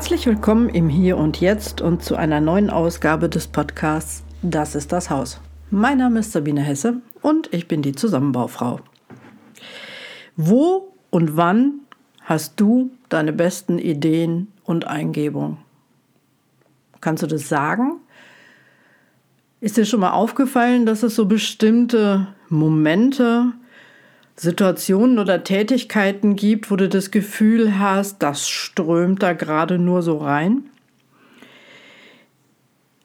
Herzlich willkommen im Hier und Jetzt und zu einer neuen Ausgabe des Podcasts Das ist das Haus. Mein Name ist Sabine Hesse und ich bin die Zusammenbaufrau. Wo und wann hast du deine besten Ideen und Eingebungen? Kannst du das sagen? Ist dir schon mal aufgefallen, dass es so bestimmte Momente Situationen oder Tätigkeiten gibt, wo du das Gefühl hast, das strömt da gerade nur so rein.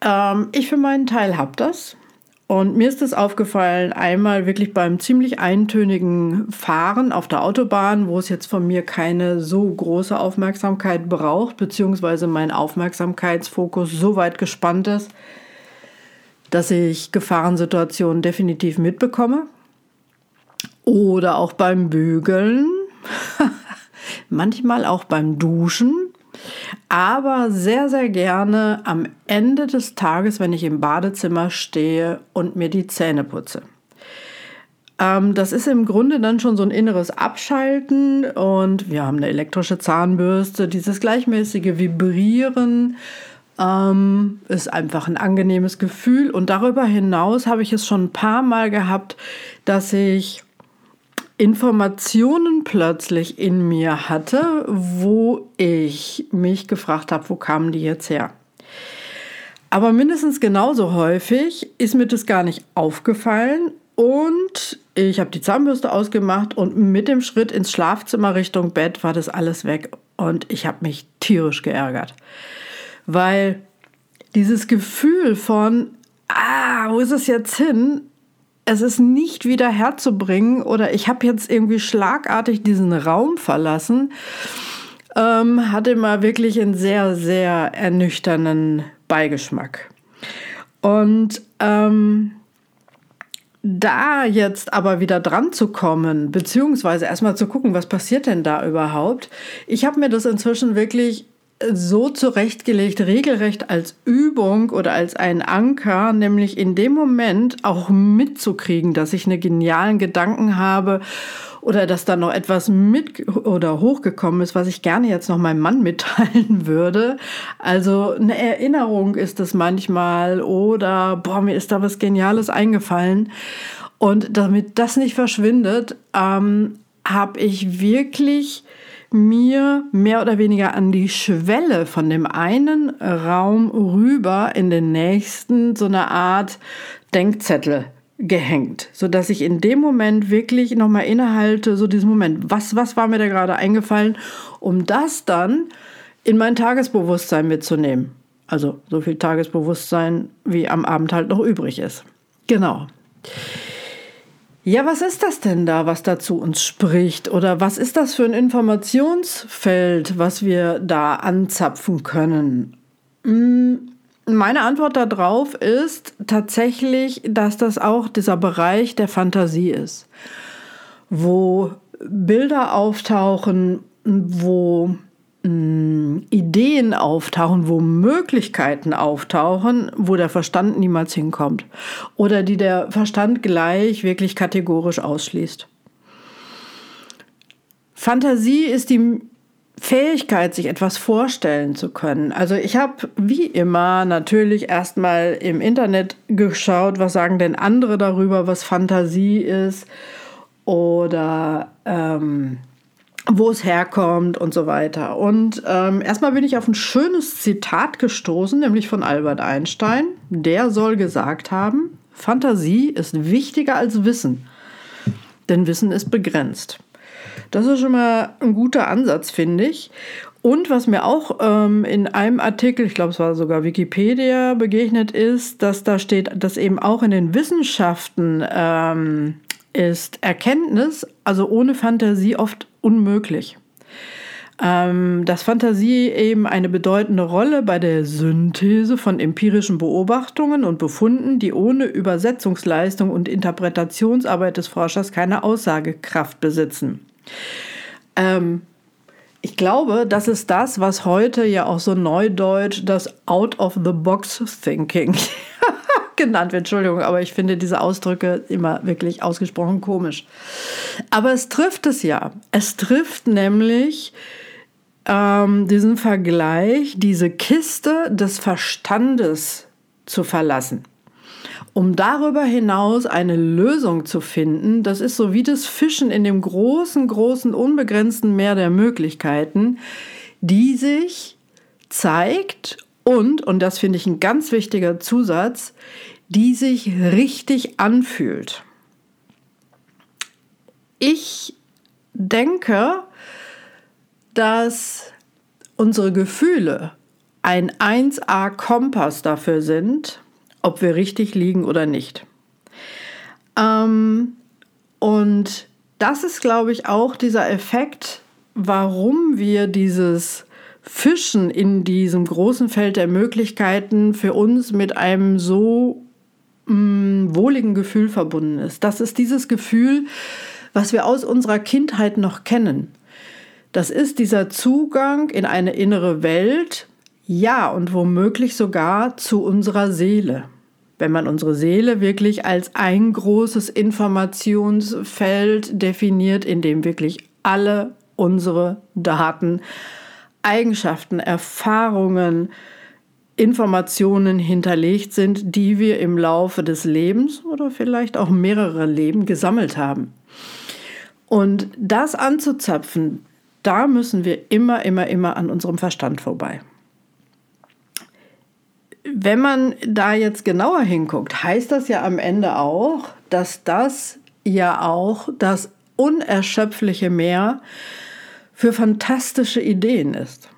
Ähm, ich für meinen Teil habe das. Und mir ist es aufgefallen, einmal wirklich beim ziemlich eintönigen Fahren auf der Autobahn, wo es jetzt von mir keine so große Aufmerksamkeit braucht, beziehungsweise mein Aufmerksamkeitsfokus so weit gespannt ist, dass ich Gefahrensituationen definitiv mitbekomme. Oder auch beim Bügeln, manchmal auch beim Duschen, aber sehr, sehr gerne am Ende des Tages, wenn ich im Badezimmer stehe und mir die Zähne putze. Ähm, das ist im Grunde dann schon so ein inneres Abschalten und wir haben eine elektrische Zahnbürste, dieses gleichmäßige Vibrieren. Ähm, ist einfach ein angenehmes Gefühl. Und darüber hinaus habe ich es schon ein paar Mal gehabt, dass ich Informationen plötzlich in mir hatte, wo ich mich gefragt habe, wo kamen die jetzt her? Aber mindestens genauso häufig ist mir das gar nicht aufgefallen und ich habe die Zahnbürste ausgemacht und mit dem Schritt ins Schlafzimmer Richtung Bett war das alles weg und ich habe mich tierisch geärgert, weil dieses Gefühl von, ah, wo ist es jetzt hin? Es ist nicht wieder herzubringen oder ich habe jetzt irgendwie schlagartig diesen Raum verlassen, ähm, hatte mal wirklich einen sehr, sehr ernüchternden Beigeschmack. Und ähm, da jetzt aber wieder dran zu kommen, beziehungsweise erstmal zu gucken, was passiert denn da überhaupt. Ich habe mir das inzwischen wirklich so zurechtgelegt, regelrecht als Übung oder als ein Anker, nämlich in dem Moment auch mitzukriegen, dass ich einen genialen Gedanken habe oder dass da noch etwas mit oder hochgekommen ist, was ich gerne jetzt noch meinem Mann mitteilen würde. Also eine Erinnerung ist es manchmal oder boah, mir ist da was Geniales eingefallen. Und damit das nicht verschwindet, ähm, habe ich wirklich mir mehr oder weniger an die Schwelle von dem einen Raum rüber in den nächsten so eine Art Denkzettel gehängt, so dass ich in dem Moment wirklich noch mal innehalte, so diesen Moment, was was war mir da gerade eingefallen, um das dann in mein Tagesbewusstsein mitzunehmen. Also so viel Tagesbewusstsein, wie am Abend halt noch übrig ist. Genau. Ja, was ist das denn da, was da zu uns spricht? Oder was ist das für ein Informationsfeld, was wir da anzapfen können? Hm, meine Antwort darauf ist tatsächlich, dass das auch dieser Bereich der Fantasie ist, wo Bilder auftauchen, wo Ideen auftauchen, wo Möglichkeiten auftauchen, wo der Verstand niemals hinkommt oder die der Verstand gleich wirklich kategorisch ausschließt. Fantasie ist die Fähigkeit, sich etwas vorstellen zu können. Also ich habe wie immer natürlich erstmal im Internet geschaut, was sagen denn andere darüber, was Fantasie ist oder ähm, wo es herkommt und so weiter. Und ähm, erstmal bin ich auf ein schönes Zitat gestoßen, nämlich von Albert Einstein. Der soll gesagt haben, Fantasie ist wichtiger als Wissen, denn Wissen ist begrenzt. Das ist schon mal ein guter Ansatz, finde ich. Und was mir auch ähm, in einem Artikel, ich glaube es war sogar Wikipedia, begegnet ist, dass da steht, dass eben auch in den Wissenschaften ähm, ist Erkenntnis, also ohne Fantasie, oft unmöglich. Ähm, dass Fantasie eben eine bedeutende Rolle bei der Synthese von empirischen Beobachtungen und Befunden, die ohne Übersetzungsleistung und Interpretationsarbeit des Forschers keine Aussagekraft besitzen. Ähm, ich glaube, das ist das, was heute ja auch so neudeutsch das Out-of-the-Box-Thinking genannt wird. Entschuldigung, aber ich finde diese Ausdrücke immer wirklich ausgesprochen komisch. Aber es trifft es ja. Es trifft nämlich ähm, diesen Vergleich, diese Kiste des Verstandes zu verlassen. Um darüber hinaus eine Lösung zu finden, das ist so wie das Fischen in dem großen, großen, unbegrenzten Meer der Möglichkeiten, die sich zeigt und, und das finde ich ein ganz wichtiger Zusatz, die sich richtig anfühlt. Ich denke, dass unsere Gefühle ein 1A-Kompass dafür sind, ob wir richtig liegen oder nicht. Ähm, und das ist, glaube ich, auch dieser Effekt, warum wir dieses Fischen in diesem großen Feld der Möglichkeiten für uns mit einem so mh, mm, wohligen Gefühl verbunden ist. Das ist dieses Gefühl, was wir aus unserer Kindheit noch kennen. Das ist dieser Zugang in eine innere Welt, ja, und womöglich sogar zu unserer Seele. Wenn man unsere Seele wirklich als ein großes Informationsfeld definiert, in dem wirklich alle unsere Daten, Eigenschaften, Erfahrungen, Informationen hinterlegt sind, die wir im Laufe des Lebens oder vielleicht auch mehrere Leben gesammelt haben. Und das anzuzapfen, da müssen wir immer, immer, immer an unserem Verstand vorbei. Wenn man da jetzt genauer hinguckt, heißt das ja am Ende auch, dass das ja auch das unerschöpfliche Meer für fantastische Ideen ist.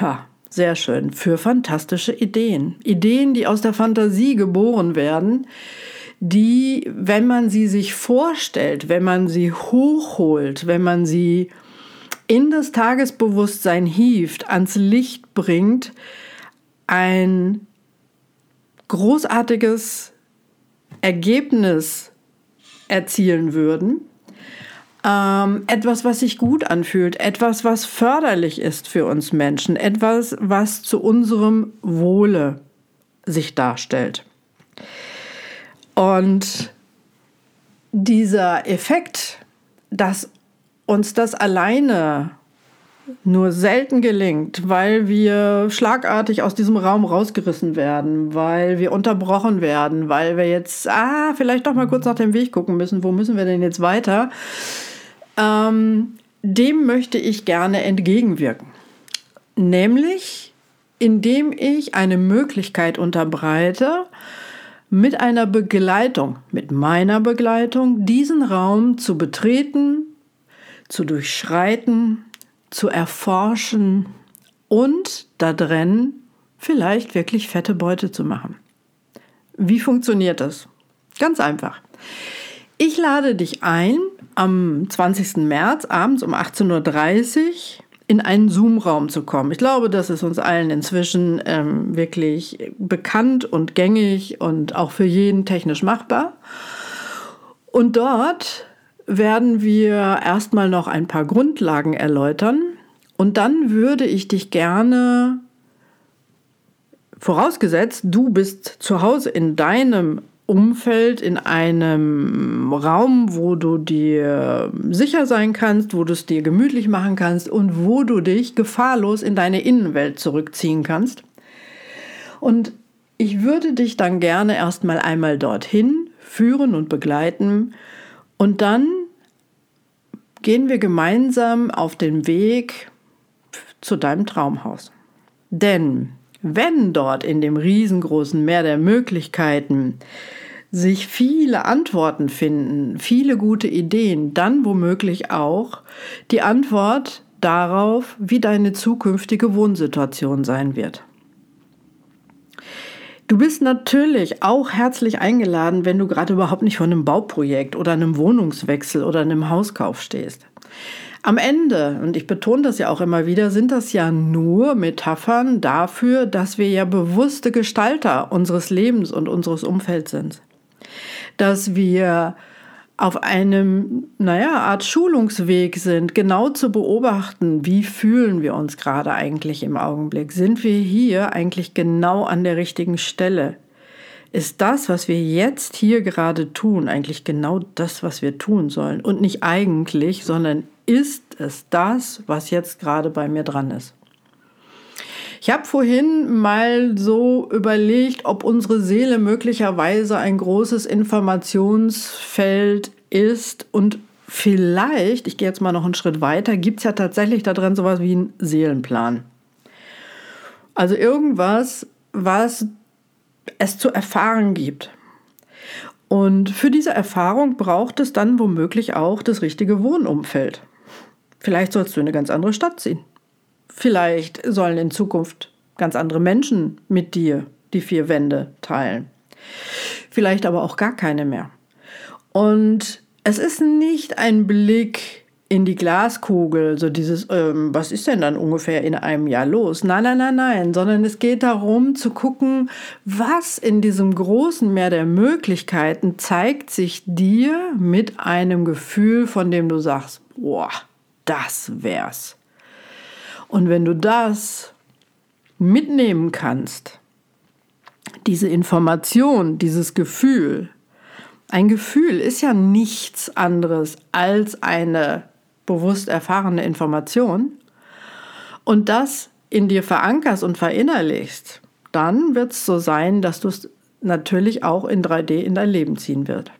Ha, sehr schön, für fantastische Ideen. Ideen, die aus der Fantasie geboren werden, die, wenn man sie sich vorstellt, wenn man sie hochholt, wenn man sie in das Tagesbewusstsein hieft, ans Licht bringt, ein großartiges Ergebnis erzielen würden. Ähm, etwas, was sich gut anfühlt, etwas, was förderlich ist für uns Menschen, etwas, was zu unserem Wohle sich darstellt. Und dieser Effekt, dass uns das alleine nur selten gelingt, weil wir schlagartig aus diesem Raum rausgerissen werden, weil wir unterbrochen werden, weil wir jetzt, ah, vielleicht doch mal kurz nach dem Weg gucken müssen, wo müssen wir denn jetzt weiter, ähm, dem möchte ich gerne entgegenwirken. Nämlich, indem ich eine Möglichkeit unterbreite, mit einer Begleitung, mit meiner Begleitung, diesen Raum zu betreten, zu durchschreiten, zu erforschen und da drin vielleicht wirklich fette Beute zu machen. Wie funktioniert das? Ganz einfach. Ich lade dich ein, am 20. März abends um 18.30 Uhr in einen Zoom-Raum zu kommen. Ich glaube, das ist uns allen inzwischen ähm, wirklich bekannt und gängig und auch für jeden technisch machbar. Und dort werden wir erstmal noch ein paar Grundlagen erläutern und dann würde ich dich gerne, vorausgesetzt, du bist zu Hause in deinem Umfeld, in einem Raum, wo du dir sicher sein kannst, wo du es dir gemütlich machen kannst und wo du dich gefahrlos in deine Innenwelt zurückziehen kannst. Und ich würde dich dann gerne erstmal einmal dorthin führen und begleiten und dann gehen wir gemeinsam auf den Weg zu deinem Traumhaus. Denn wenn dort in dem riesengroßen Meer der Möglichkeiten sich viele Antworten finden, viele gute Ideen, dann womöglich auch die Antwort darauf, wie deine zukünftige Wohnsituation sein wird. Du bist natürlich auch herzlich eingeladen, wenn du gerade überhaupt nicht vor einem Bauprojekt oder einem Wohnungswechsel oder einem Hauskauf stehst. Am Ende, und ich betone das ja auch immer wieder, sind das ja nur Metaphern dafür, dass wir ja bewusste Gestalter unseres Lebens und unseres Umfelds sind. Dass wir auf einem, naja, Art Schulungsweg sind, genau zu beobachten, wie fühlen wir uns gerade eigentlich im Augenblick? Sind wir hier eigentlich genau an der richtigen Stelle? Ist das, was wir jetzt hier gerade tun, eigentlich genau das, was wir tun sollen? Und nicht eigentlich, sondern ist es das, was jetzt gerade bei mir dran ist? Ich habe vorhin mal so überlegt, ob unsere Seele möglicherweise ein großes Informationsfeld ist und vielleicht, ich gehe jetzt mal noch einen Schritt weiter, gibt es ja tatsächlich da drin sowas wie einen Seelenplan. Also irgendwas, was es zu erfahren gibt. Und für diese Erfahrung braucht es dann womöglich auch das richtige Wohnumfeld. Vielleicht sollst du in eine ganz andere Stadt ziehen. Vielleicht sollen in Zukunft ganz andere Menschen mit dir die vier Wände teilen. Vielleicht aber auch gar keine mehr. Und es ist nicht ein Blick in die Glaskugel, so dieses, ähm, was ist denn dann ungefähr in einem Jahr los? Nein, nein, nein, nein, sondern es geht darum zu gucken, was in diesem großen Meer der Möglichkeiten zeigt sich dir mit einem Gefühl, von dem du sagst, boah, das wär's. Und wenn du das mitnehmen kannst, diese Information, dieses Gefühl, ein Gefühl ist ja nichts anderes als eine bewusst erfahrene Information und das in dir verankerst und verinnerlichst, dann wird es so sein, dass du es natürlich auch in 3D in dein Leben ziehen wird.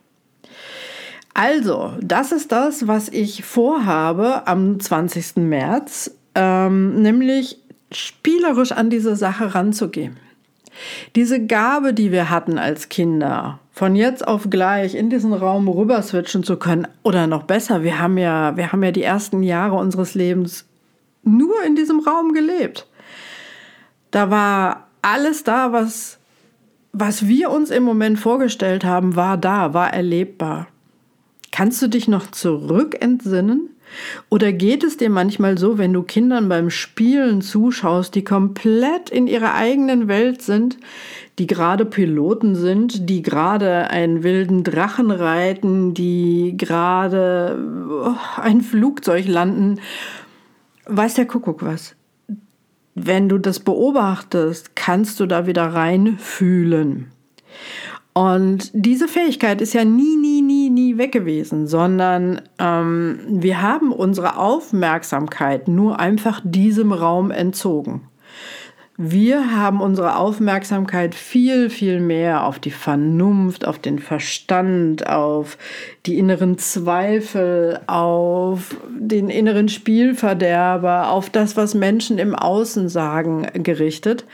Also, das ist das, was ich vorhabe am 20. März, ähm, nämlich spielerisch an diese Sache ranzugehen. Diese Gabe, die wir hatten als Kinder, von jetzt auf gleich in diesen Raum rüber switchen zu können, oder noch besser, wir haben ja, wir haben ja die ersten Jahre unseres Lebens nur in diesem Raum gelebt. Da war alles da, was, was wir uns im Moment vorgestellt haben, war da, war erlebbar. Kannst du dich noch zurück entsinnen? Oder geht es dir manchmal so, wenn du Kindern beim Spielen zuschaust, die komplett in ihrer eigenen Welt sind, die gerade Piloten sind, die gerade einen wilden Drachen reiten, die gerade oh, ein Flugzeug landen? Weiß der Kuckuck was? Wenn du das beobachtest, kannst du da wieder reinfühlen. Und diese Fähigkeit ist ja nie, nie, nie, nie weg gewesen, sondern ähm, wir haben unsere Aufmerksamkeit nur einfach diesem Raum entzogen. Wir haben unsere Aufmerksamkeit viel, viel mehr auf die Vernunft, auf den Verstand, auf die inneren Zweifel, auf den inneren Spielverderber, auf das, was Menschen im Außen sagen, gerichtet.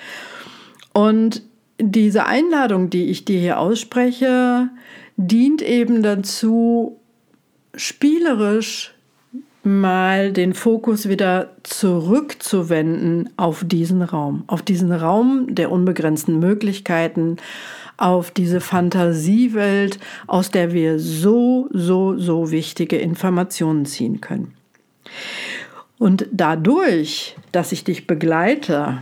Und diese Einladung, die ich dir hier ausspreche, dient eben dazu, spielerisch mal den Fokus wieder zurückzuwenden auf diesen Raum, auf diesen Raum der unbegrenzten Möglichkeiten, auf diese Fantasiewelt, aus der wir so, so, so wichtige Informationen ziehen können. Und dadurch, dass ich dich begleite,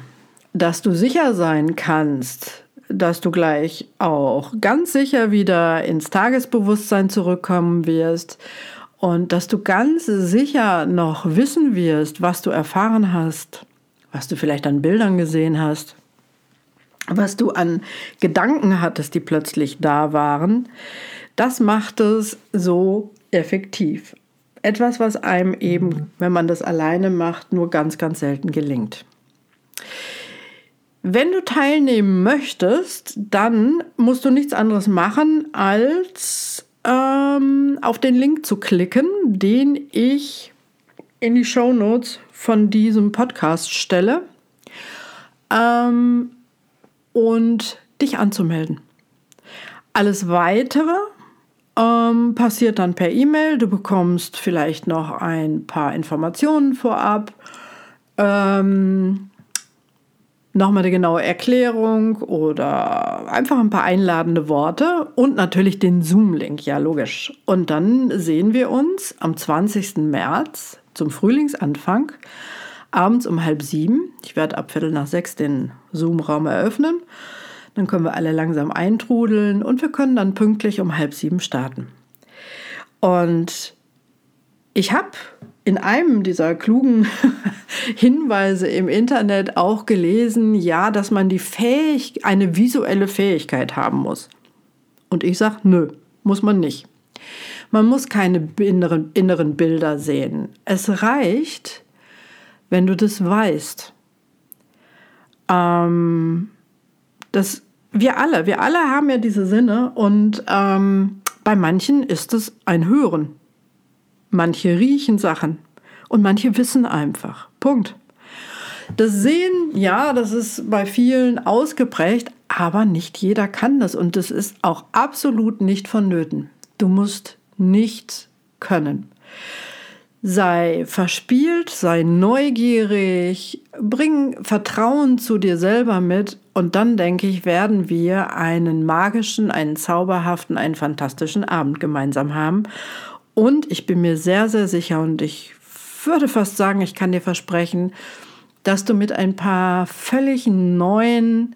dass du sicher sein kannst, dass du gleich auch ganz sicher wieder ins Tagesbewusstsein zurückkommen wirst und dass du ganz sicher noch wissen wirst, was du erfahren hast, was du vielleicht an Bildern gesehen hast, was du an Gedanken hattest, die plötzlich da waren. Das macht es so effektiv. Etwas, was einem eben, wenn man das alleine macht, nur ganz, ganz selten gelingt. Wenn du teilnehmen möchtest, dann musst du nichts anderes machen, als ähm, auf den Link zu klicken, den ich in die Show Notes von diesem Podcast stelle ähm, und dich anzumelden. Alles weitere ähm, passiert dann per E-Mail. Du bekommst vielleicht noch ein paar Informationen vorab. Ähm, nochmal eine genaue Erklärung oder einfach ein paar einladende Worte und natürlich den Zoom-Link, ja logisch. Und dann sehen wir uns am 20. März zum Frühlingsanfang abends um halb sieben. Ich werde ab Viertel nach sechs den Zoom-Raum eröffnen. Dann können wir alle langsam eintrudeln und wir können dann pünktlich um halb sieben starten. Und ich habe in einem dieser klugen Hinweise im Internet auch gelesen, ja, dass man die Fähig eine visuelle Fähigkeit haben muss. Und ich sage, nö, muss man nicht. Man muss keine inneren, inneren Bilder sehen. Es reicht, wenn du das weißt. Ähm, das, wir alle, wir alle haben ja diese Sinne und ähm, bei manchen ist es ein Hören. Manche riechen Sachen und manche wissen einfach. Punkt. Das Sehen, ja, das ist bei vielen ausgeprägt, aber nicht jeder kann das und das ist auch absolut nicht vonnöten. Du musst nichts können. Sei verspielt, sei neugierig, bring Vertrauen zu dir selber mit und dann denke ich, werden wir einen magischen, einen zauberhaften, einen fantastischen Abend gemeinsam haben. Und ich bin mir sehr, sehr sicher und ich würde fast sagen, ich kann dir versprechen, dass du mit ein paar völlig neuen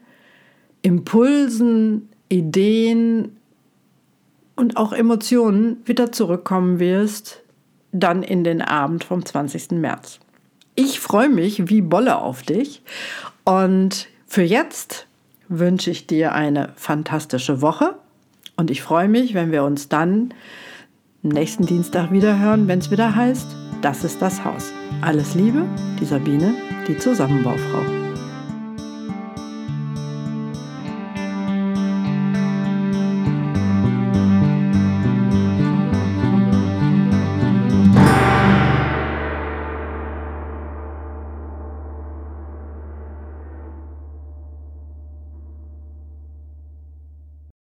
Impulsen, Ideen und auch Emotionen wieder zurückkommen wirst, dann in den Abend vom 20. März. Ich freue mich wie Bolle auf dich und für jetzt wünsche ich dir eine fantastische Woche und ich freue mich, wenn wir uns dann nächsten Dienstag wieder hören, wenn es wieder heißt, das ist das Haus. Alles Liebe, die Sabine, die Zusammenbaufrau.